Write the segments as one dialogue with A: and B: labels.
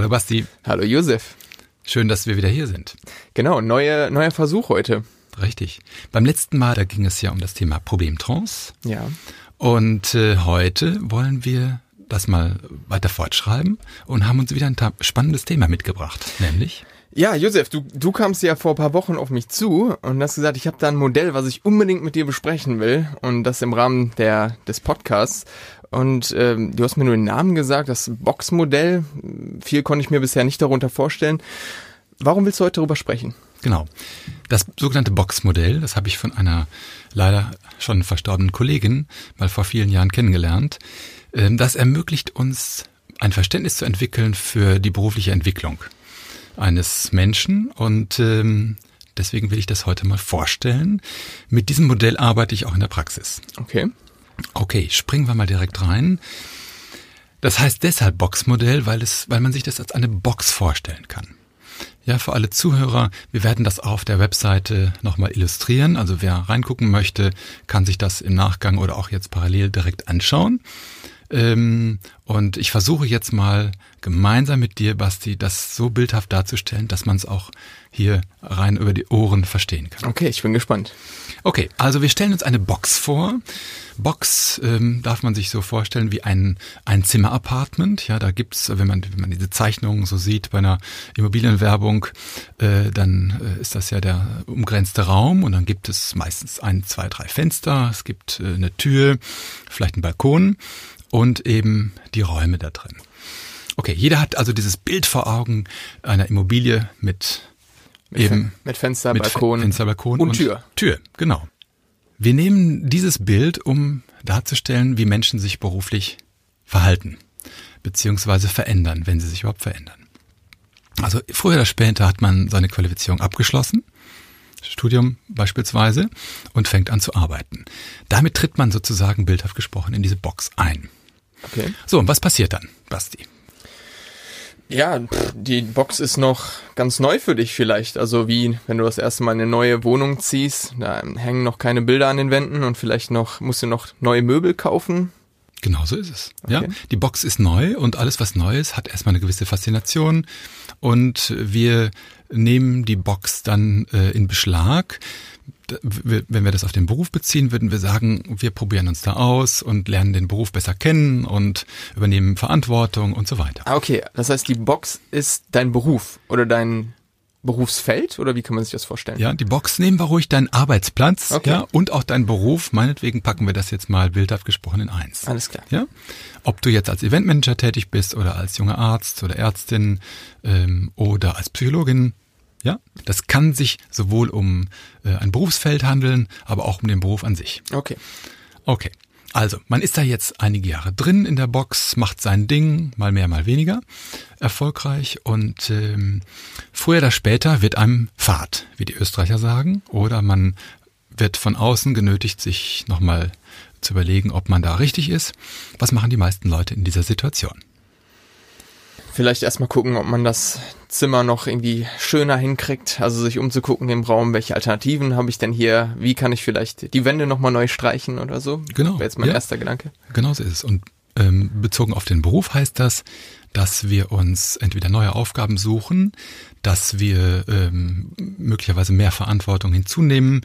A: Hallo Basti.
B: Hallo Josef.
A: Schön, dass wir wieder hier sind.
B: Genau, neue, neuer Versuch heute.
A: Richtig. Beim letzten Mal, da ging es ja um das Thema Problemtrance.
B: Ja.
A: Und äh, heute wollen wir das mal weiter fortschreiben und haben uns wieder ein spannendes Thema mitgebracht, nämlich
B: ja, Josef, du, du kamst ja vor paar Wochen auf mich zu und hast gesagt, ich habe da ein Modell, was ich unbedingt mit dir besprechen will und das im Rahmen der des Podcasts. Und ähm, du hast mir nur den Namen gesagt, das Boxmodell. Viel konnte ich mir bisher nicht darunter vorstellen. Warum willst du heute darüber sprechen?
A: Genau. Das sogenannte Boxmodell, das habe ich von einer leider schon verstorbenen Kollegin mal vor vielen Jahren kennengelernt. Ähm, das ermöglicht uns ein Verständnis zu entwickeln für die berufliche Entwicklung eines Menschen und ähm, deswegen will ich das heute mal vorstellen. Mit diesem Modell arbeite ich auch in der Praxis.
B: Okay.
A: Okay, springen wir mal direkt rein. Das heißt deshalb Boxmodell, weil es, weil man sich das als eine Box vorstellen kann. Ja, für alle Zuhörer, wir werden das auf der Webseite nochmal illustrieren. Also wer reingucken möchte, kann sich das im Nachgang oder auch jetzt parallel direkt anschauen. Ähm, und ich versuche jetzt mal gemeinsam mit dir, Basti, das so bildhaft darzustellen, dass man es auch hier rein über die Ohren verstehen kann.
B: Okay, ich bin gespannt.
A: Okay, also wir stellen uns eine Box vor. Box ähm, darf man sich so vorstellen wie ein, ein Zimmer-Apartment. Ja, da gibt's, wenn man, wenn man diese Zeichnungen so sieht bei einer Immobilienwerbung, äh, dann äh, ist das ja der umgrenzte Raum und dann gibt es meistens ein, zwei, drei Fenster, es gibt äh, eine Tür, vielleicht einen Balkon und eben die Räume da drin. Okay, jeder hat also dieses Bild vor Augen einer Immobilie mit,
B: mit eben mit Fenster, mit Balkon,
A: Fenster, Balkon
B: und, und Tür.
A: Tür, genau. Wir nehmen dieses Bild, um darzustellen, wie Menschen sich beruflich verhalten beziehungsweise verändern, wenn sie sich überhaupt verändern. Also früher oder später hat man seine Qualifizierung abgeschlossen, Studium beispielsweise, und fängt an zu arbeiten. Damit tritt man sozusagen bildhaft gesprochen in diese Box ein.
B: Okay.
A: So, und was passiert dann, Basti?
B: Ja, die Box ist noch ganz neu für dich vielleicht. Also wie wenn du das erste Mal in eine neue Wohnung ziehst, da hängen noch keine Bilder an den Wänden und vielleicht noch musst du noch neue Möbel kaufen.
A: Genau so ist es. Okay. Ja, die Box ist neu und alles was neu ist, hat erstmal eine gewisse Faszination und wir nehmen die Box dann äh, in Beschlag wenn wir das auf den Beruf beziehen, würden wir sagen, wir probieren uns da aus und lernen den Beruf besser kennen und übernehmen Verantwortung und so weiter.
B: Ah, okay. Das heißt, die Box ist dein Beruf oder dein Berufsfeld oder wie kann man sich das vorstellen?
A: Ja, die Box nehmen wir ruhig deinen Arbeitsplatz okay. ja, und auch deinen Beruf. Meinetwegen packen wir das jetzt mal bildhaft gesprochen in eins.
B: Alles klar.
A: Ja? Ob du jetzt als Eventmanager tätig bist oder als junger Arzt oder Ärztin ähm, oder als Psychologin, ja, das kann sich sowohl um äh, ein Berufsfeld handeln, aber auch um den Beruf an sich.
B: Okay.
A: Okay. Also, man ist da jetzt einige Jahre drin in der Box, macht sein Ding, mal mehr, mal weniger erfolgreich und ähm, früher oder später wird einem Fahrt, wie die Österreicher sagen, oder man wird von außen genötigt, sich nochmal zu überlegen, ob man da richtig ist. Was machen die meisten Leute in dieser Situation?
B: Vielleicht erstmal gucken, ob man das Zimmer noch irgendwie schöner hinkriegt. Also sich umzugucken im Raum, welche Alternativen habe ich denn hier? Wie kann ich vielleicht die Wände nochmal neu streichen oder so?
A: Genau.
B: Wäre jetzt mein ja. erster Gedanke.
A: Genau so ist es. Und bezogen auf den Beruf heißt das, dass wir uns entweder neue Aufgaben suchen, dass wir ähm, möglicherweise mehr Verantwortung hinzunehmen.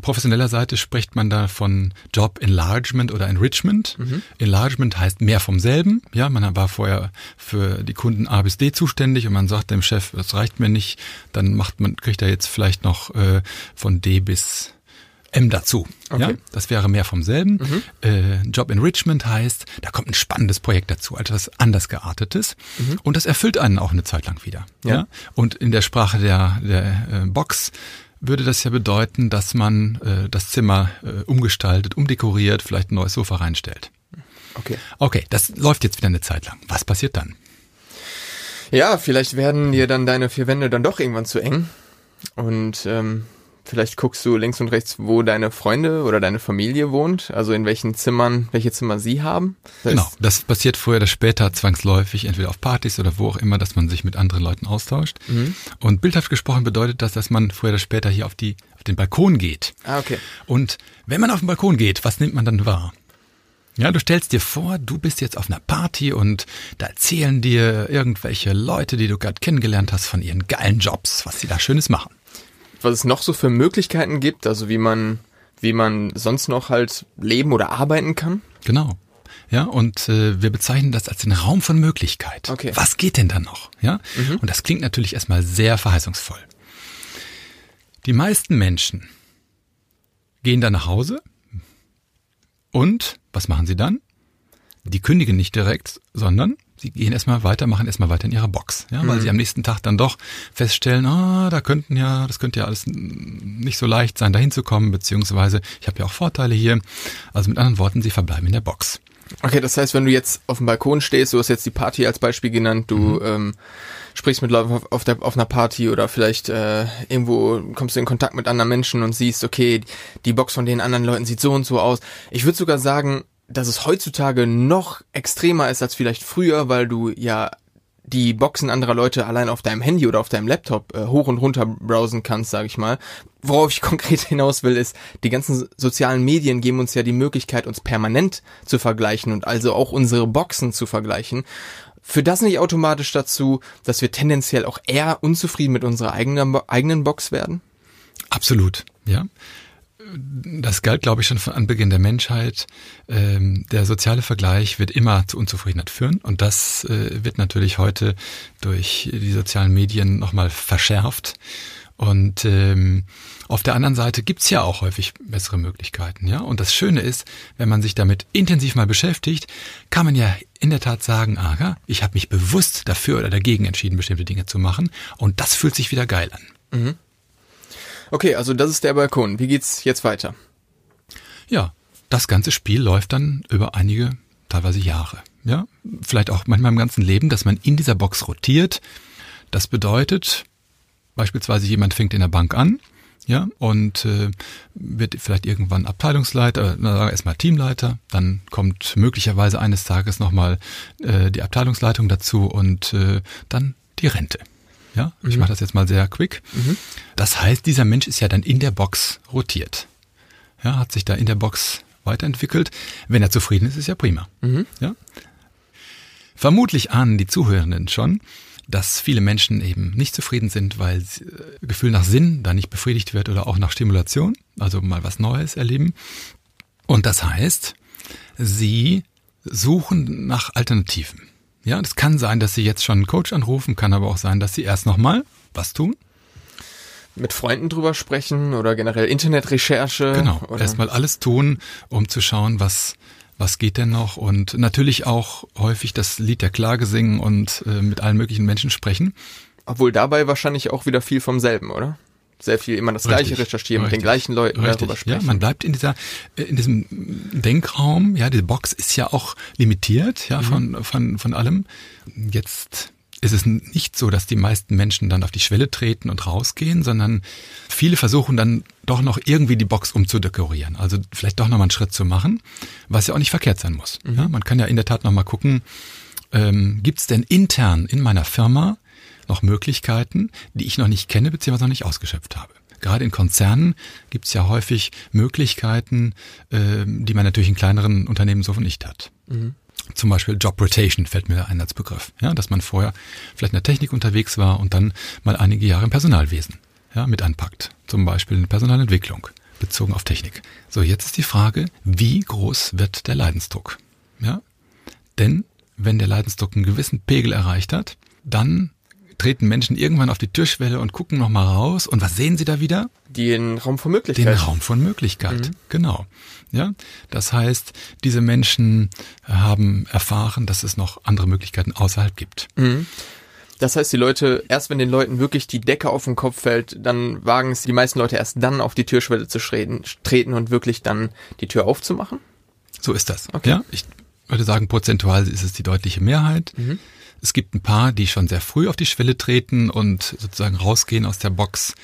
A: Professioneller Seite spricht man da von Job Enlargement oder Enrichment. Mhm. Enlargement heißt mehr vom selben. Ja, man war vorher für die Kunden A bis D zuständig und man sagt dem Chef, das reicht mir nicht, dann macht man, kriegt er jetzt vielleicht noch äh, von D bis M dazu. Okay. Ja, das wäre mehr vom selben. Mhm. Äh, Job Enrichment heißt, da kommt ein spannendes Projekt dazu, etwas anders geartetes. Mhm. Und das erfüllt einen auch eine Zeit lang wieder. Ja. ja? Und in der Sprache der, der äh, Box würde das ja bedeuten, dass man äh, das Zimmer äh, umgestaltet, umdekoriert, vielleicht ein neues Sofa reinstellt.
B: Okay.
A: Okay, das läuft jetzt wieder eine Zeit lang. Was passiert dann?
B: Ja, vielleicht werden dir dann deine vier Wände dann doch irgendwann zu eng. Und ähm, Vielleicht guckst du links und rechts, wo deine Freunde oder deine Familie wohnt, also in welchen Zimmern, welche Zimmer sie haben.
A: Das genau, das passiert früher oder später zwangsläufig, entweder auf Partys oder wo auch immer, dass man sich mit anderen Leuten austauscht. Mhm. Und bildhaft gesprochen bedeutet das, dass man früher oder später hier auf, die, auf den Balkon geht.
B: Ah, okay.
A: Und wenn man auf den Balkon geht, was nimmt man dann wahr? Ja, du stellst dir vor, du bist jetzt auf einer Party und da erzählen dir irgendwelche Leute, die du gerade kennengelernt hast, von ihren geilen Jobs, was sie da Schönes machen.
B: Was es noch so für Möglichkeiten gibt, also wie man, wie man sonst noch halt leben oder arbeiten kann.
A: Genau. Ja, und äh, wir bezeichnen das als den Raum von Möglichkeit.
B: Okay.
A: Was geht denn da noch? Ja? Und das klingt natürlich erstmal sehr verheißungsvoll. Die meisten Menschen gehen dann nach Hause und was machen sie dann? Die kündigen nicht direkt, sondern sie gehen erstmal weiter, machen erstmal weiter in ihrer Box, ja, weil sie am nächsten Tag dann doch feststellen, ah, da könnten ja, das könnte ja alles nicht so leicht sein, da hinzukommen, beziehungsweise ich habe ja auch Vorteile hier. Also mit anderen Worten, sie verbleiben in der Box.
B: Okay, das heißt, wenn du jetzt auf dem Balkon stehst, du hast jetzt die Party als Beispiel genannt, du ähm, sprichst mit Leuten auf, auf, der, auf einer Party oder vielleicht äh, irgendwo kommst du in Kontakt mit anderen Menschen und siehst, okay, die Box von den anderen Leuten sieht so und so aus. Ich würde sogar sagen, dass es heutzutage noch extremer ist als vielleicht früher, weil du ja die Boxen anderer Leute allein auf deinem Handy oder auf deinem Laptop äh, hoch und runter browsen kannst, sage ich mal. Worauf ich konkret hinaus will, ist, die ganzen sozialen Medien geben uns ja die Möglichkeit, uns permanent zu vergleichen und also auch unsere Boxen zu vergleichen. Führt das nicht automatisch dazu, dass wir tendenziell auch eher unzufrieden mit unserer eigenen, eigenen Box werden?
A: Absolut, ja. Das galt, glaube ich, schon von Anbeginn der Menschheit. Ähm, der soziale Vergleich wird immer zu Unzufriedenheit führen und das äh, wird natürlich heute durch die sozialen Medien nochmal verschärft. Und ähm, auf der anderen Seite gibt's ja auch häufig bessere Möglichkeiten, ja. Und das Schöne ist, wenn man sich damit intensiv mal beschäftigt, kann man ja in der Tat sagen, aha, ich habe mich bewusst dafür oder dagegen entschieden, bestimmte Dinge zu machen. Und das fühlt sich wieder geil an.
B: Okay, also das ist der Balkon. Wie geht's jetzt weiter?
A: Ja, das ganze Spiel läuft dann über einige, teilweise Jahre. Ja, vielleicht auch manchmal im ganzen Leben, dass man in dieser Box rotiert. Das bedeutet, beispielsweise jemand fängt in der Bank an, ja, und äh, wird vielleicht irgendwann Abteilungsleiter, äh, erstmal Teamleiter, dann kommt möglicherweise eines Tages nochmal äh, die Abteilungsleitung dazu und äh, dann die Rente. Ja, ich mache das jetzt mal sehr quick. Das heißt, dieser Mensch ist ja dann in der Box rotiert. Ja, hat sich da in der Box weiterentwickelt. Wenn er zufrieden ist, ist ja prima. Ja? Vermutlich ahnen die Zuhörenden schon, dass viele Menschen eben nicht zufrieden sind, weil äh, Gefühl nach Sinn da nicht befriedigt wird oder auch nach Stimulation, also mal was Neues erleben. Und das heißt, sie suchen nach Alternativen. Ja, das kann sein, dass sie jetzt schon einen Coach anrufen, kann aber auch sein, dass sie erst nochmal was tun.
B: Mit Freunden drüber sprechen oder generell Internetrecherche?
A: Genau, erstmal alles tun, um zu schauen, was was geht denn noch und natürlich auch häufig das Lied der Klage singen und äh, mit allen möglichen Menschen sprechen.
B: Obwohl dabei wahrscheinlich auch wieder viel vom selben, oder? Sehr viel immer das
A: Richtig,
B: gleiche recherchieren, mit den
A: richtig,
B: gleichen Leuten darüber
A: Richtig, ja,
B: sprechen.
A: man bleibt in dieser, äh, in diesem Denkraum, ja, diese Box ist ja auch limitiert, ja, von, von, von allem. Jetzt ist es nicht so, dass die meisten Menschen dann auf die Schwelle treten und rausgehen, sondern viele versuchen dann doch noch irgendwie die Box umzudekorieren. Also vielleicht doch nochmal einen Schritt zu machen, was ja auch nicht verkehrt sein muss. Ja, man kann ja in der Tat nochmal gucken, ähm, gibt es denn intern in meiner Firma noch Möglichkeiten, die ich noch nicht kenne bzw. noch nicht ausgeschöpft habe. Gerade in Konzernen gibt es ja häufig Möglichkeiten, ähm, die man natürlich in kleineren Unternehmen so nicht hat. Zum Beispiel Job Rotation fällt mir ein als Begriff. Ja, dass man vorher vielleicht in der Technik unterwegs war und dann mal einige Jahre im Personalwesen ja, mit anpackt. Zum Beispiel eine Personalentwicklung bezogen auf Technik. So, jetzt ist die Frage, wie groß wird der Leidensdruck? Ja, denn wenn der Leidensdruck einen gewissen Pegel erreicht hat, dann treten Menschen irgendwann auf die Türschwelle und gucken nochmal raus. Und was sehen sie da wieder?
B: Den Raum von
A: Den
B: Möglichkeiten.
A: Raum von Möglichkeit. Genau. Ja, das heißt, diese Menschen haben erfahren, dass es noch andere Möglichkeiten außerhalb gibt.
B: Das heißt, die Leute, erst wenn den Leuten wirklich die Decke auf den Kopf fällt, dann wagen es die meisten Leute erst dann auf die Türschwelle zu treten, treten und wirklich dann die Tür aufzumachen?
A: So ist das.
B: Okay.
A: Ja, ich würde sagen, prozentual ist es die deutliche Mehrheit. Es gibt ein paar, die schon sehr früh auf die Schwelle treten und sozusagen rausgehen aus der Box.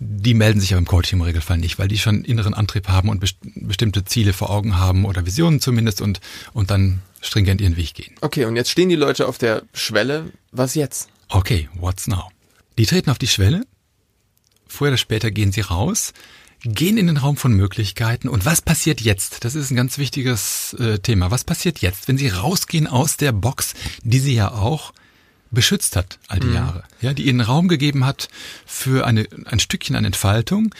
A: Die melden sich aber im Coaching im Regelfall nicht, weil die schon inneren Antrieb haben und best bestimmte Ziele vor Augen haben oder Visionen zumindest und, und dann stringent ihren Weg gehen.
B: Okay, und jetzt stehen die Leute auf der Schwelle. Was jetzt?
A: Okay, what's now? Die treten auf die Schwelle. Früher oder später gehen sie raus, gehen in den Raum von Möglichkeiten. Und was passiert jetzt? Das ist ein ganz wichtiges äh, Thema. Was passiert jetzt, wenn Sie rausgehen aus der Box, die Sie ja auch beschützt hat all die mhm. Jahre, ja, die Ihnen Raum gegeben hat für eine, ein Stückchen an Entfaltung.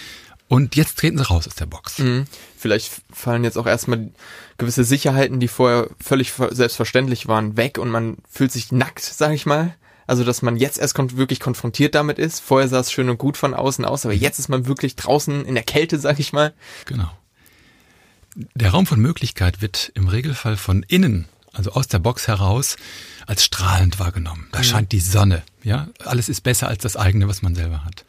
A: Und jetzt treten Sie raus aus der Box. Mhm.
B: Vielleicht fallen jetzt auch erstmal gewisse Sicherheiten, die vorher völlig selbstverständlich waren, weg und man fühlt sich nackt, sag ich mal. Also, dass man jetzt erst kon wirklich konfrontiert damit ist. Vorher sah es schön und gut von außen aus, aber jetzt ist man wirklich draußen in der Kälte, sag ich mal.
A: Genau. Der Raum von Möglichkeit wird im Regelfall von innen, also aus der Box heraus, als strahlend wahrgenommen. Da mhm. scheint die Sonne, ja. Alles ist besser als das eigene, was man selber hat.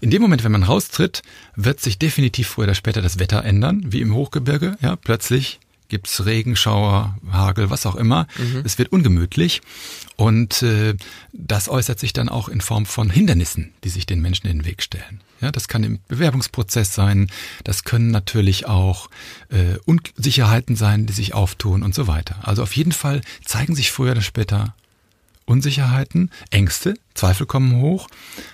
A: In dem Moment, wenn man raustritt, wird sich definitiv früher oder später das Wetter ändern, wie im Hochgebirge, ja. Plötzlich gibt's Regenschauer, Hagel, was auch immer. Mhm. Es wird ungemütlich und äh, das äußert sich dann auch in Form von Hindernissen, die sich den Menschen in den Weg stellen. Ja, das kann im Bewerbungsprozess sein, das können natürlich auch äh, Unsicherheiten sein, die sich auftun und so weiter. Also auf jeden Fall zeigen sich früher oder später Unsicherheiten, Ängste, Zweifel kommen hoch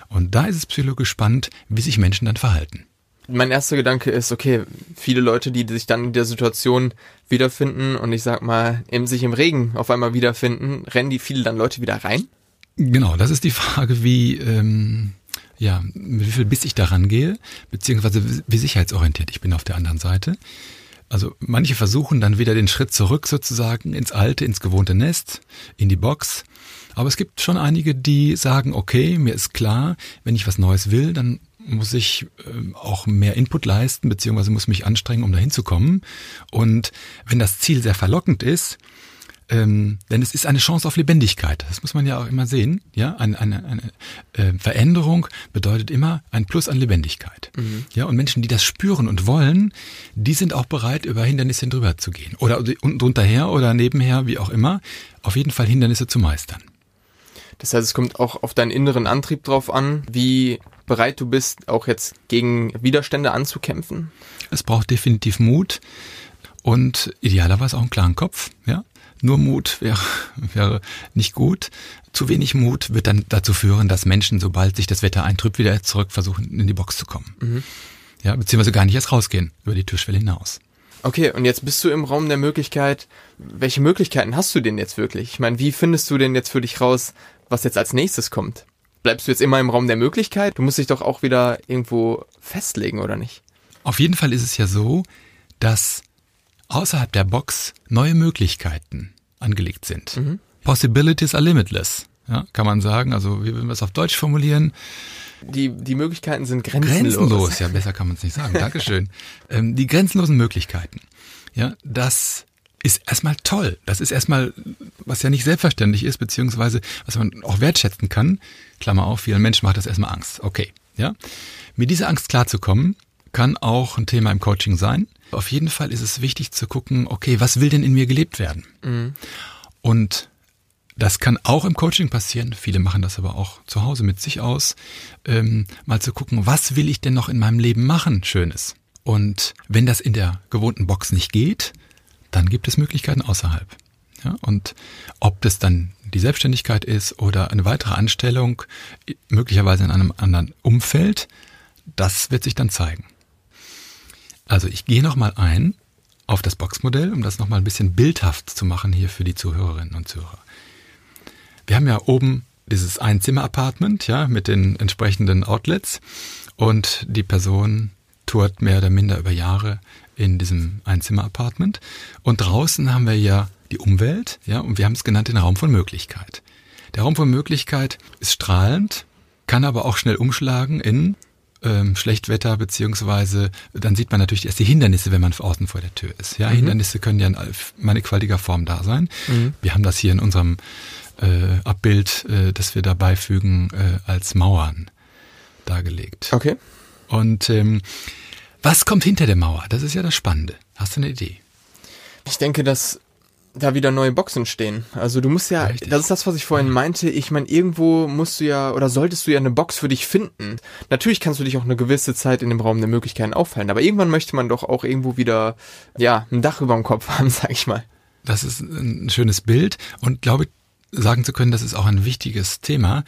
A: und da ist es psychologisch spannend, wie sich Menschen dann verhalten
B: mein erster Gedanke ist, okay, viele Leute, die sich dann in der Situation wiederfinden und ich sag mal, eben sich im Regen auf einmal wiederfinden, rennen die viele dann Leute wieder rein?
A: Genau, das ist die Frage, wie, ähm, ja, wie viel Biss ich daran gehe, beziehungsweise wie sicherheitsorientiert ich bin auf der anderen Seite. Also manche versuchen dann wieder den Schritt zurück sozusagen ins alte, ins gewohnte Nest, in die Box. Aber es gibt schon einige, die sagen, okay, mir ist klar, wenn ich was Neues will, dann muss ich äh, auch mehr Input leisten, beziehungsweise muss mich anstrengen, um dahin zu kommen. Und wenn das Ziel sehr verlockend ist, ähm, denn es ist eine Chance auf Lebendigkeit. Das muss man ja auch immer sehen. Ja, eine, eine, eine äh, Veränderung bedeutet immer ein Plus an Lebendigkeit. Mhm. Ja, und Menschen, die das spüren und wollen, die sind auch bereit, über Hindernisse drüber zu gehen oder unten drunter her oder nebenher, wie auch immer. Auf jeden Fall Hindernisse zu meistern.
B: Das heißt, es kommt auch auf deinen inneren Antrieb drauf an, wie bereit du bist, auch jetzt gegen Widerstände anzukämpfen?
A: Es braucht definitiv Mut und idealerweise auch einen klaren Kopf, ja. Nur Mut wäre, wäre nicht gut. Zu wenig Mut wird dann dazu führen, dass Menschen, sobald sich das Wetter eintrübt, wieder zurück versuchen, in die Box zu kommen. Mhm. Ja, beziehungsweise gar nicht erst rausgehen, über die Türschwelle hinaus.
B: Okay, und jetzt bist du im Raum der Möglichkeit. Welche Möglichkeiten hast du denn jetzt wirklich? Ich meine, wie findest du denn jetzt für dich raus, was jetzt als nächstes kommt? Bleibst du jetzt immer im Raum der Möglichkeit? Du musst dich doch auch wieder irgendwo festlegen, oder nicht?
A: Auf jeden Fall ist es ja so, dass außerhalb der Box neue Möglichkeiten angelegt sind. Mhm. Possibilities are limitless, ja, kann man sagen. Also wie würden wir es auf Deutsch formulieren?
B: Die, die Möglichkeiten sind grenzenlos.
A: Grenzenlos, ja, besser kann man es nicht sagen. Dankeschön. ähm, die grenzenlosen Möglichkeiten. Ja, das ist erstmal toll. Das ist erstmal, was ja nicht selbstverständlich ist, beziehungsweise was man auch wertschätzen kann. Klammer auf, vielen Menschen macht das erstmal Angst. Okay, ja. Mit dieser Angst klarzukommen, kann auch ein Thema im Coaching sein. Auf jeden Fall ist es wichtig zu gucken, okay, was will denn in mir gelebt werden? Mhm. Und das kann auch im Coaching passieren. Viele machen das aber auch zu Hause mit sich aus. Ähm, mal zu gucken, was will ich denn noch in meinem Leben machen? Schönes. Und wenn das in der gewohnten Box nicht geht, dann gibt es Möglichkeiten außerhalb. Ja, und ob das dann die Selbstständigkeit ist oder eine weitere Anstellung, möglicherweise in einem anderen Umfeld, das wird sich dann zeigen. Also ich gehe nochmal ein auf das Boxmodell, um das nochmal ein bisschen bildhaft zu machen hier für die Zuhörerinnen und Zuhörer. Wir haben ja oben dieses Einzimmer-Apartment, ja, mit den entsprechenden Outlets und die Person tourt mehr oder minder über Jahre in diesem Einzimmer-Apartment. Und draußen haben wir ja die Umwelt, ja, und wir haben es genannt den Raum von Möglichkeit. Der Raum von Möglichkeit ist strahlend, kann aber auch schnell umschlagen in ähm, Schlechtwetter, beziehungsweise dann sieht man natürlich erst die Hindernisse, wenn man außen vor der Tür ist. Ja, mhm. Hindernisse können ja in mannigfaltiger Form da sein. Mhm. Wir haben das hier in unserem äh, Abbild, äh, das wir dabei fügen, äh, als Mauern dargelegt.
B: Okay.
A: Und ähm, was kommt hinter der Mauer? Das ist ja das Spannende. Hast du eine Idee?
B: Ich denke, dass da wieder neue Boxen stehen. Also du musst ja, Richtig. das ist das, was ich vorhin meinte. Ich meine, irgendwo musst du ja oder solltest du ja eine Box für dich finden. Natürlich kannst du dich auch eine gewisse Zeit in dem Raum der Möglichkeiten auffallen, aber irgendwann möchte man doch auch irgendwo wieder, ja, ein Dach über dem Kopf haben, sag ich mal.
A: Das ist ein schönes Bild und glaube sagen zu können, das ist auch ein wichtiges Thema,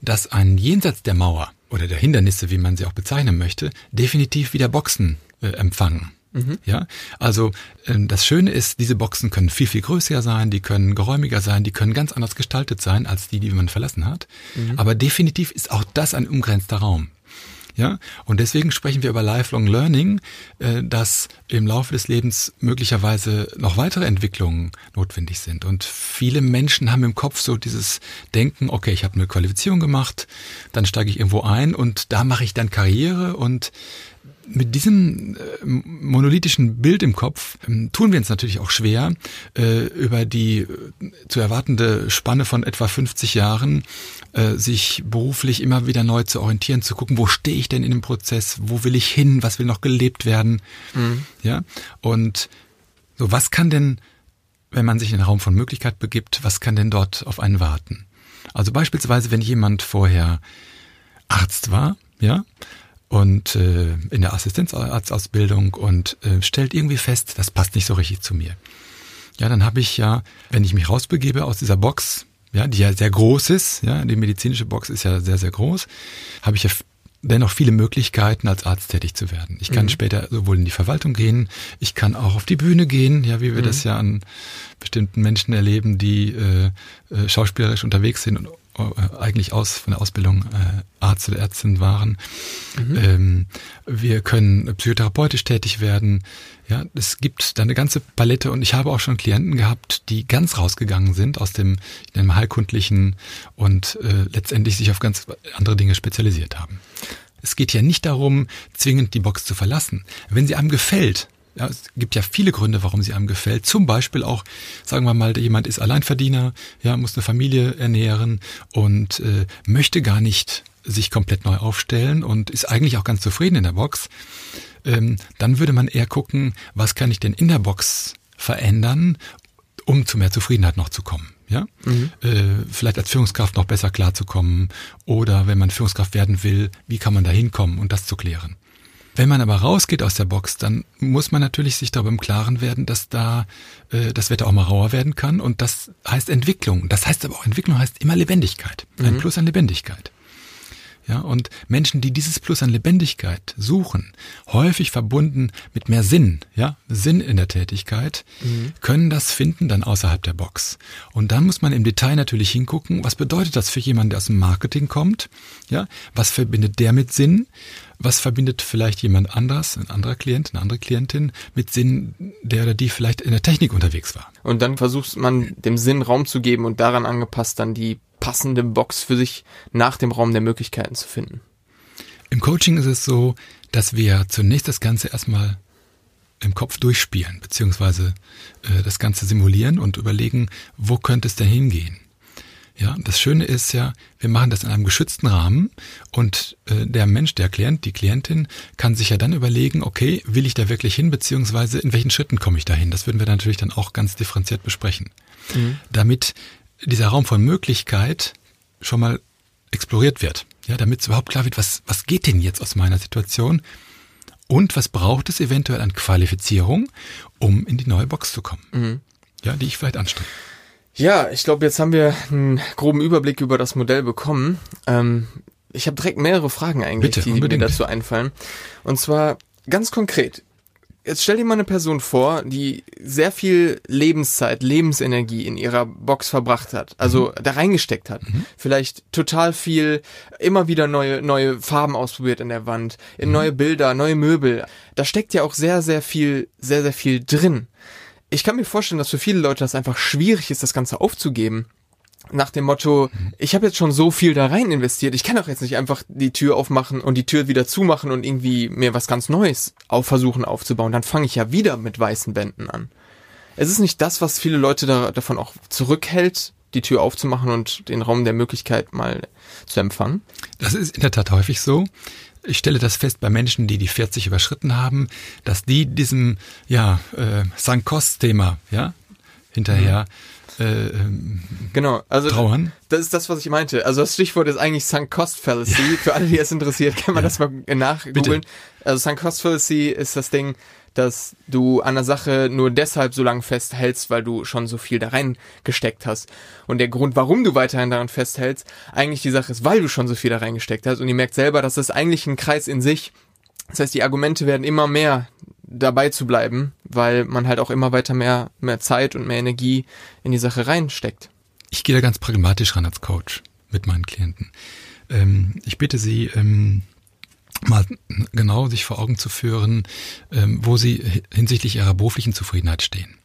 A: dass ein Jenseits der Mauer oder der Hindernisse, wie man sie auch bezeichnen möchte, definitiv wieder Boxen äh, empfangen. Mhm. Ja, also äh, das Schöne ist, diese Boxen können viel, viel größer sein, die können geräumiger sein, die können ganz anders gestaltet sein als die, die man verlassen hat. Mhm. Aber definitiv ist auch das ein umgrenzter Raum. Ja, und deswegen sprechen wir über Lifelong Learning, äh, dass im Laufe des Lebens möglicherweise noch weitere Entwicklungen notwendig sind. Und viele Menschen haben im Kopf so dieses Denken, okay, ich habe eine Qualifizierung gemacht, dann steige ich irgendwo ein und da mache ich dann Karriere und mit diesem äh, monolithischen Bild im Kopf ähm, tun wir uns natürlich auch schwer, äh, über die äh, zu erwartende Spanne von etwa 50 Jahren sich beruflich immer wieder neu zu orientieren, zu gucken, wo stehe ich denn in dem Prozess, wo will ich hin, was will noch gelebt werden, mhm. ja, und so, was kann denn, wenn man sich in den Raum von Möglichkeit begibt, was kann denn dort auf einen warten? Also beispielsweise, wenn jemand vorher Arzt war, ja, und äh, in der Assistenzarztausbildung und äh, stellt irgendwie fest, das passt nicht so richtig zu mir. Ja, dann habe ich ja, wenn ich mich rausbegebe aus dieser Box, ja, die ja sehr groß ist, ja, die medizinische Box ist ja sehr, sehr groß, habe ich ja dennoch viele Möglichkeiten, als Arzt tätig zu werden. Ich kann mhm. später sowohl in die Verwaltung gehen, ich kann auch auf die Bühne gehen, ja, wie wir mhm. das ja an bestimmten Menschen erleben, die äh, äh, schauspielerisch unterwegs sind und eigentlich aus von der Ausbildung äh, Arzt oder Ärztin waren. Mhm. Ähm, wir können psychotherapeutisch tätig werden. Ja, es gibt da eine ganze Palette und ich habe auch schon Klienten gehabt, die ganz rausgegangen sind aus dem, dem heilkundlichen und äh, letztendlich sich auf ganz andere Dinge spezialisiert haben. Es geht ja nicht darum, zwingend die Box zu verlassen. Wenn sie einem gefällt, ja, es gibt ja viele Gründe, warum sie einem gefällt. Zum Beispiel auch, sagen wir mal, jemand ist Alleinverdiener, ja, muss eine Familie ernähren und äh, möchte gar nicht sich komplett neu aufstellen und ist eigentlich auch ganz zufrieden in der Box. Ähm, dann würde man eher gucken, was kann ich denn in der Box verändern, um zu mehr Zufriedenheit noch zu kommen. Ja, mhm. äh, vielleicht als Führungskraft noch besser klarzukommen oder wenn man Führungskraft werden will, wie kann man da hinkommen und das zu klären. Wenn man aber rausgeht aus der Box, dann muss man natürlich sich darüber im Klaren werden, dass da äh, das Wetter auch mal rauer werden kann und das heißt Entwicklung. Das heißt aber auch Entwicklung heißt immer Lebendigkeit. Ein mhm. Plus an Lebendigkeit. Ja, und Menschen, die dieses Plus an Lebendigkeit suchen, häufig verbunden mit mehr Sinn, ja, Sinn in der Tätigkeit, mhm. können das finden dann außerhalb der Box. Und dann muss man im Detail natürlich hingucken, was bedeutet das für jemanden, der aus dem Marketing kommt, ja, was verbindet der mit Sinn, was verbindet vielleicht jemand anders, ein anderer Klient, eine andere Klientin mit Sinn, der oder die vielleicht in der Technik unterwegs war.
B: Und dann versucht man dem Sinn Raum zu geben und daran angepasst dann die passende Box für sich nach dem Raum der Möglichkeiten zu finden.
A: Im Coaching ist es so, dass wir zunächst das Ganze erstmal im Kopf durchspielen, beziehungsweise äh, das Ganze simulieren und überlegen, wo könnte es denn hingehen? Ja, das Schöne ist ja, wir machen das in einem geschützten Rahmen und äh, der Mensch, der Klient, die Klientin kann sich ja dann überlegen, okay, will ich da wirklich hin, beziehungsweise in welchen Schritten komme ich dahin? Das würden wir natürlich dann auch ganz differenziert besprechen. Mhm. Damit dieser Raum von Möglichkeit schon mal exploriert wird. Ja, damit es überhaupt klar wird, was, was geht denn jetzt aus meiner Situation? Und was braucht es eventuell an Qualifizierung, um in die neue Box zu kommen? Mhm. Ja, die ich vielleicht anstrebe.
B: Ja, ich glaube, jetzt haben wir einen groben Überblick über das Modell bekommen. Ähm, ich habe direkt mehrere Fragen eigentlich, Bitte, die mir dazu einfallen. Und zwar ganz konkret. Jetzt stell dir mal eine Person vor, die sehr viel Lebenszeit, Lebensenergie in ihrer Box verbracht hat, also mhm. da reingesteckt hat. Mhm. Vielleicht total viel, immer wieder neue, neue Farben ausprobiert in der Wand, in mhm. neue Bilder, neue Möbel. Da steckt ja auch sehr, sehr viel, sehr, sehr viel drin ich kann mir vorstellen, dass für viele Leute das einfach schwierig ist, das Ganze aufzugeben. Nach dem Motto, ich habe jetzt schon so viel da rein investiert, ich kann doch jetzt nicht einfach die Tür aufmachen und die Tür wieder zumachen und irgendwie mir was ganz Neues auf versuchen aufzubauen. Dann fange ich ja wieder mit weißen Wänden an. Es ist nicht das, was viele Leute da, davon auch zurückhält, die Tür aufzumachen und den Raum der Möglichkeit mal zu empfangen.
A: Das ist in der Tat häufig so. Ich stelle das fest bei Menschen, die die 40 überschritten haben, dass die diesem ja äh, Sankost-Thema ja hinterher mhm. äh, ähm,
B: genau, also
A: trauern.
B: Das ist das, was ich meinte. Also das Stichwort ist eigentlich Sunk Cost Fallacy. Ja. Für alle, die es interessiert, kann man ja. das mal nachgoogeln. Also Sunk Cost Fallacy ist das Ding, dass du an der Sache nur deshalb so lange festhältst, weil du schon so viel da reingesteckt hast. Und der Grund, warum du weiterhin daran festhältst, eigentlich die Sache ist, weil du schon so viel da reingesteckt hast. Und ihr merkt selber, dass das eigentlich ein Kreis in sich. Das heißt, die Argumente werden immer mehr dabei zu bleiben, weil man halt auch immer weiter mehr, mehr Zeit und mehr Energie in die Sache reinsteckt.
A: Ich gehe da ganz pragmatisch ran als Coach mit meinen Klienten. Ähm, ich bitte Sie, ähm, mal genau sich vor Augen zu führen, ähm, wo Sie hinsichtlich Ihrer beruflichen Zufriedenheit stehen.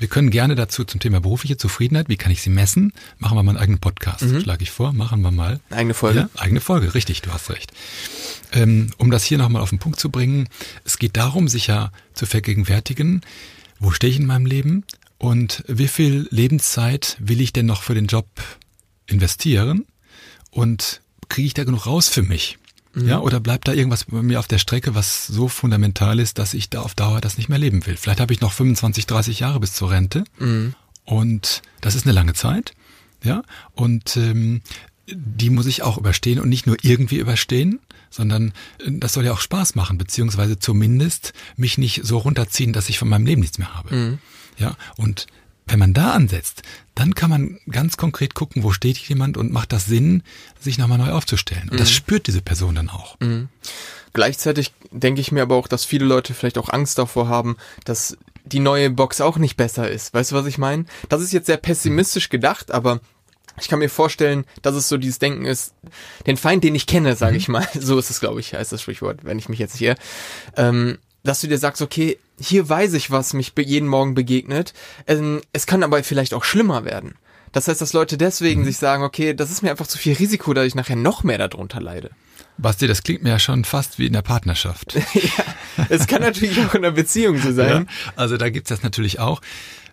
A: Wir können gerne dazu zum Thema berufliche Zufriedenheit, wie kann ich sie messen, machen wir mal einen eigenen Podcast, mhm. schlage ich vor, machen wir mal.
B: Eigene Folge?
A: Ja, eigene Folge, richtig, du hast recht. Ähm, um das hier nochmal auf den Punkt zu bringen, es geht darum, sich ja zu vergegenwärtigen, wo stehe ich in meinem Leben und wie viel Lebenszeit will ich denn noch für den Job investieren und kriege ich da genug raus für mich? Mhm. Ja, oder bleibt da irgendwas bei mir auf der Strecke, was so fundamental ist, dass ich da auf Dauer das nicht mehr leben will? Vielleicht habe ich noch 25, 30 Jahre bis zur Rente mhm. und das ist eine lange Zeit. Ja, und ähm, die muss ich auch überstehen und nicht nur irgendwie überstehen, sondern äh, das soll ja auch Spaß machen, beziehungsweise zumindest mich nicht so runterziehen, dass ich von meinem Leben nichts mehr habe. Mhm. Ja, und wenn man da ansetzt, dann kann man ganz konkret gucken, wo steht jemand und macht das Sinn, sich nochmal neu aufzustellen. Und mhm. das spürt diese Person dann auch. Mhm.
B: Gleichzeitig denke ich mir aber auch, dass viele Leute vielleicht auch Angst davor haben, dass die neue Box auch nicht besser ist. Weißt du, was ich meine? Das ist jetzt sehr pessimistisch gedacht, aber ich kann mir vorstellen, dass es so dieses Denken ist, den Feind, den ich kenne, sage mhm. ich mal, so ist es, glaube ich, heißt das Sprichwort, wenn ich mich jetzt hier, ähm, dass du dir sagst, okay, hier weiß ich, was mich jeden Morgen begegnet, ähm, es kann aber vielleicht auch schlimmer werden. Das heißt, dass Leute deswegen mhm. sich sagen, okay, das ist mir einfach zu viel Risiko, dass ich nachher noch mehr darunter leide.
A: Basti, das klingt mir ja schon fast wie in der Partnerschaft.
B: ja, es kann natürlich auch in der Beziehung so sein.
A: Ja, also da gibt's das natürlich auch.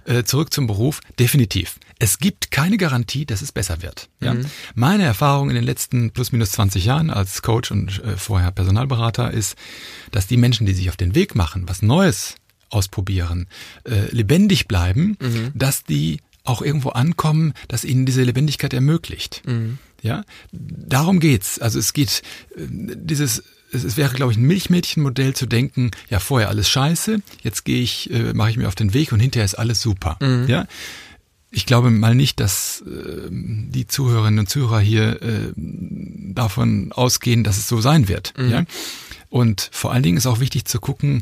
A: Äh, zurück zum Beruf, definitiv. Es gibt keine Garantie, dass es besser wird. Ja? Mhm. Meine Erfahrung in den letzten plus minus 20 Jahren als Coach und äh, vorher Personalberater ist, dass die Menschen, die sich auf den Weg machen, was Neues ausprobieren, äh, lebendig bleiben, mhm. dass die auch irgendwo ankommen, dass ihnen diese Lebendigkeit ermöglicht. Mhm. Ja, darum geht's. Also es geht äh, dieses es, wäre, glaube ich, ein Milchmädchenmodell zu denken, ja, vorher alles scheiße, jetzt gehe ich, äh, mache ich mir auf den Weg und hinterher ist alles super. Mhm. Ja. Ich glaube mal nicht, dass äh, die Zuhörerinnen und Zuhörer hier äh, davon ausgehen, dass es so sein wird. Mhm. Ja? Und vor allen Dingen ist auch wichtig zu gucken,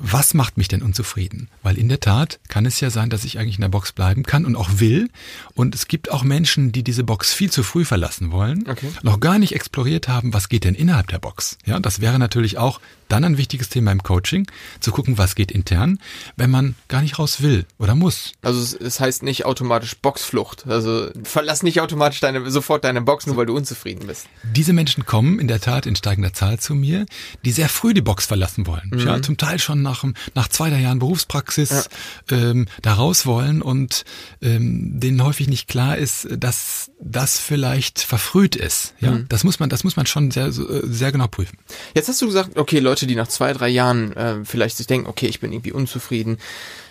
A: was macht mich denn unzufrieden? Weil in der Tat kann es ja sein, dass ich eigentlich in der Box bleiben kann und auch will. Und es gibt auch Menschen, die diese Box viel zu früh verlassen wollen, okay. noch gar nicht exploriert haben, was geht denn innerhalb der Box. Ja, das wäre natürlich auch dann ein wichtiges Thema im Coaching, zu gucken, was geht intern, wenn man gar nicht raus will oder muss.
B: Also es, es heißt nicht automatisch Boxflucht. Also verlass nicht automatisch deine, sofort deine Box, nur weil du unzufrieden bist.
A: Diese Menschen kommen in der Tat in steigender Zahl zu mir, die sehr früh die Box verlassen wollen. Mhm. Ja, zum Teil schon nach, nach zwei, drei Jahren Berufspraxis ja. ähm, da raus wollen und ähm, denen häufig nicht klar ist, dass das vielleicht verfrüht ist. Ja, mhm. das muss man, das muss man schon sehr, sehr genau prüfen.
B: Jetzt hast du gesagt, okay, Leute, die nach zwei, drei Jahren äh, vielleicht sich denken, okay, ich bin irgendwie unzufrieden.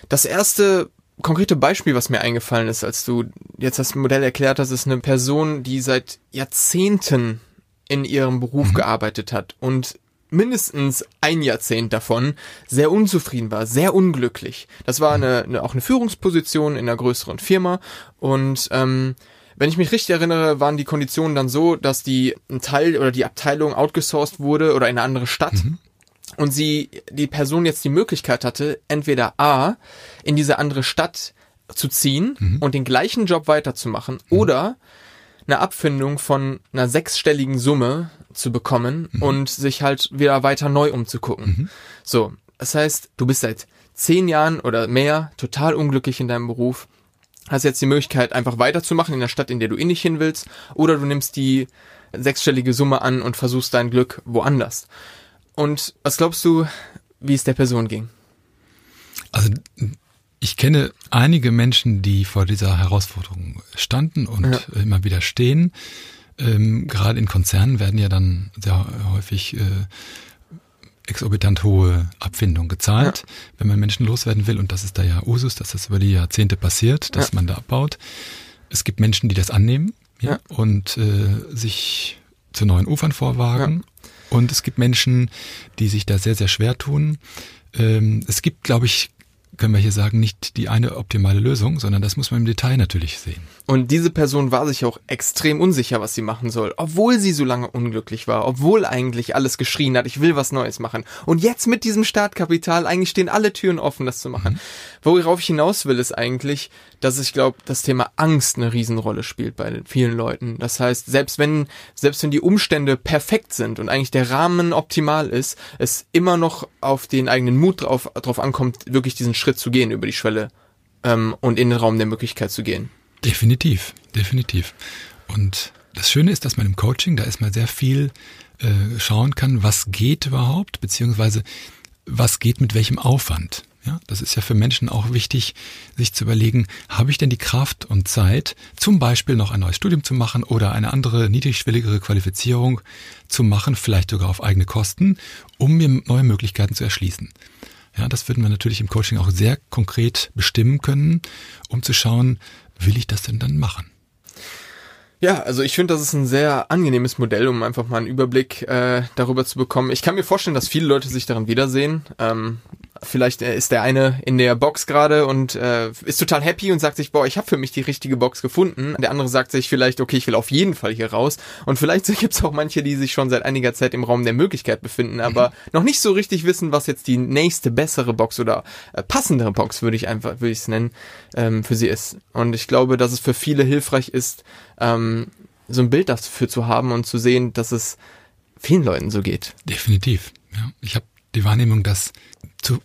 B: Das erste konkrete Beispiel, was mir eingefallen ist, als du jetzt das Modell erklärt hast, ist eine Person, die seit Jahrzehnten in ihrem Beruf mhm. gearbeitet hat und mindestens ein Jahrzehnt davon sehr unzufrieden war, sehr unglücklich. Das war eine, eine auch eine Führungsposition in einer größeren Firma und ähm, wenn ich mich richtig erinnere, waren die Konditionen dann so, dass die ein Teil oder die Abteilung outgesourced wurde oder in eine andere Stadt. Mhm. Und sie, die Person jetzt die Möglichkeit hatte, entweder A, in diese andere Stadt zu ziehen mhm. und den gleichen Job weiterzumachen mhm. oder eine Abfindung von einer sechsstelligen Summe zu bekommen mhm. und sich halt wieder weiter neu umzugucken. Mhm. So, das heißt, du bist seit zehn Jahren oder mehr total unglücklich in deinem Beruf hast jetzt die Möglichkeit, einfach weiterzumachen in der Stadt, in der du eh nicht hin willst, oder du nimmst die sechsstellige Summe an und versuchst dein Glück woanders. Und was glaubst du, wie es der Person ging?
A: Also ich kenne einige Menschen, die vor dieser Herausforderung standen und ja. immer wieder stehen. Ähm, gerade in Konzernen werden ja dann sehr häufig äh, exorbitant hohe Abfindung gezahlt, ja. wenn man Menschen loswerden will. Und das ist da ja Usus, dass das über die Jahrzehnte passiert, dass ja. man da abbaut. Es gibt Menschen, die das annehmen ja, und äh, sich zu neuen Ufern vorwagen. Und es gibt Menschen, die sich da sehr, sehr schwer tun. Ähm, es gibt, glaube ich, können wir hier sagen, nicht die eine optimale Lösung, sondern das muss man im Detail natürlich sehen.
B: Und diese Person war sich auch extrem unsicher, was sie machen soll, obwohl sie so lange unglücklich war, obwohl eigentlich alles geschrien hat, ich will was Neues machen. Und jetzt mit diesem Startkapital, eigentlich stehen alle Türen offen, das zu machen. Mhm. Worauf ich hinaus will, ist eigentlich, dass ich glaube, das Thema Angst eine Riesenrolle spielt bei vielen Leuten. Das heißt, selbst wenn, selbst wenn die Umstände perfekt sind und eigentlich der Rahmen optimal ist, es immer noch auf den eigenen Mut drauf, drauf ankommt, wirklich diesen Schritt zu gehen über die Schwelle ähm, und in den Raum der Möglichkeit zu gehen.
A: Definitiv, definitiv. Und das Schöne ist, dass man im Coaching da erstmal sehr viel äh, schauen kann, was geht überhaupt, beziehungsweise was geht mit welchem Aufwand. Ja, das ist ja für Menschen auch wichtig, sich zu überlegen, habe ich denn die Kraft und Zeit, zum Beispiel noch ein neues Studium zu machen oder eine andere niedrigschwelligere Qualifizierung zu machen, vielleicht sogar auf eigene Kosten, um mir neue Möglichkeiten zu erschließen. Ja, das würden wir natürlich im Coaching auch sehr konkret bestimmen können, um zu schauen, will ich das denn dann machen?
B: Ja, also ich finde, das ist ein sehr angenehmes Modell, um einfach mal einen Überblick äh, darüber zu bekommen. Ich kann mir vorstellen, dass viele Leute sich daran wiedersehen. Ähm, vielleicht äh, ist der eine in der Box gerade und äh, ist total happy und sagt sich, boah, ich habe für mich die richtige Box gefunden. Der andere sagt sich vielleicht, okay, ich will auf jeden Fall hier raus. Und vielleicht gibt es auch manche, die sich schon seit einiger Zeit im Raum der Möglichkeit befinden, aber mhm. noch nicht so richtig wissen, was jetzt die nächste bessere Box oder äh, passendere Box, würde ich einfach, würde ich es nennen, ähm, für sie ist. Und ich glaube, dass es für viele hilfreich ist, ähm, so ein Bild dafür zu haben und zu sehen, dass es vielen Leuten so geht.
A: Definitiv. Ja, ich habe die Wahrnehmung, dass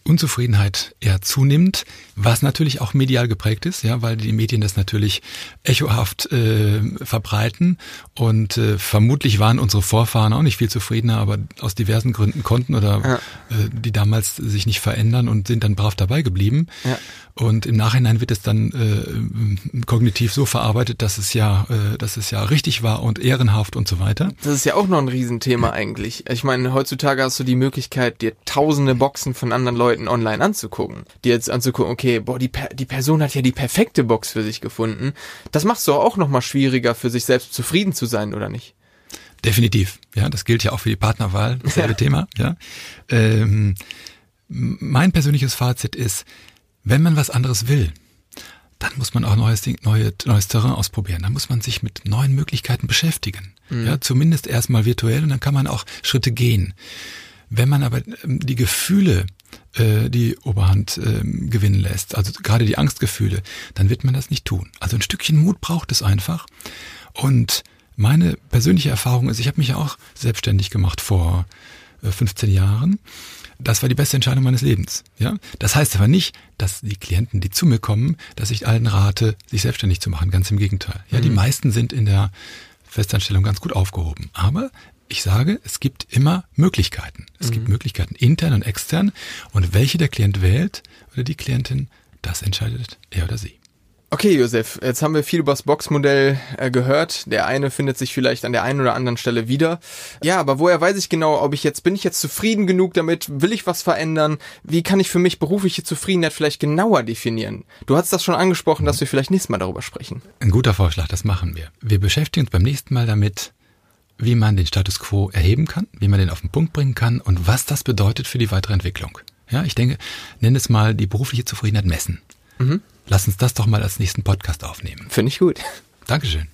A: Unzufriedenheit eher zunimmt, was natürlich auch medial geprägt ist, ja, weil die Medien das natürlich echohaft äh, verbreiten und äh, vermutlich waren unsere Vorfahren auch nicht viel zufriedener, aber aus diversen Gründen konnten oder ja. äh, die damals sich nicht verändern und sind dann brav dabei geblieben. Ja. Und im Nachhinein wird es dann äh, kognitiv so verarbeitet, dass es ja, äh, dass es ja richtig war und ehrenhaft und so weiter.
B: Das ist ja auch noch ein Riesenthema eigentlich. Ich meine, heutzutage hast du die Möglichkeit, dir tausende Boxen von anderen Leuten online anzugucken. Dir jetzt anzugucken, okay, boah, die, die Person hat ja die perfekte Box für sich gefunden. Das macht es doch auch nochmal schwieriger, für sich selbst zufrieden zu sein, oder nicht?
A: Definitiv. Ja, das gilt ja auch für die Partnerwahl, dasselbe ja. Thema. Ja. Ähm, mein persönliches Fazit ist, wenn man was anderes will, dann muss man auch neues, Ding, neue, neues Terrain ausprobieren. Dann muss man sich mit neuen Möglichkeiten beschäftigen. Mhm. Ja, zumindest erstmal virtuell und dann kann man auch Schritte gehen. Wenn man aber ähm, die Gefühle äh, die Oberhand äh, gewinnen lässt, also gerade die Angstgefühle, dann wird man das nicht tun. Also ein Stückchen Mut braucht es einfach. Und meine persönliche Erfahrung ist, ich habe mich ja auch selbstständig gemacht vor äh, 15 Jahren das war die beste Entscheidung meines Lebens. Ja, das heißt aber nicht, dass die Klienten, die zu mir kommen, dass ich allen rate, sich selbstständig zu machen. Ganz im Gegenteil. Ja, mhm. die meisten sind in der Festanstellung ganz gut aufgehoben. Aber ich sage, es gibt immer Möglichkeiten. Es mhm. gibt Möglichkeiten intern und extern. Und welche der Klient wählt oder die Klientin, das entscheidet er oder sie.
B: Okay, Josef, jetzt haben wir viel über das Boxmodell äh, gehört. Der eine findet sich vielleicht an der einen oder anderen Stelle wieder. Ja, aber woher weiß ich genau, ob ich jetzt, bin ich jetzt zufrieden genug damit? Will ich was verändern? Wie kann ich für mich berufliche Zufriedenheit vielleicht genauer definieren? Du hast das schon angesprochen, dass wir vielleicht nächstes Mal darüber sprechen.
A: Ein guter Vorschlag, das machen wir. Wir beschäftigen uns beim nächsten Mal damit, wie man den Status quo erheben kann, wie man den auf den Punkt bringen kann und was das bedeutet für die weitere Entwicklung. Ja, ich denke, nenn es mal die berufliche Zufriedenheit messen. Mhm. Lass uns das doch mal als nächsten Podcast aufnehmen.
B: Finde ich gut.
A: Dankeschön.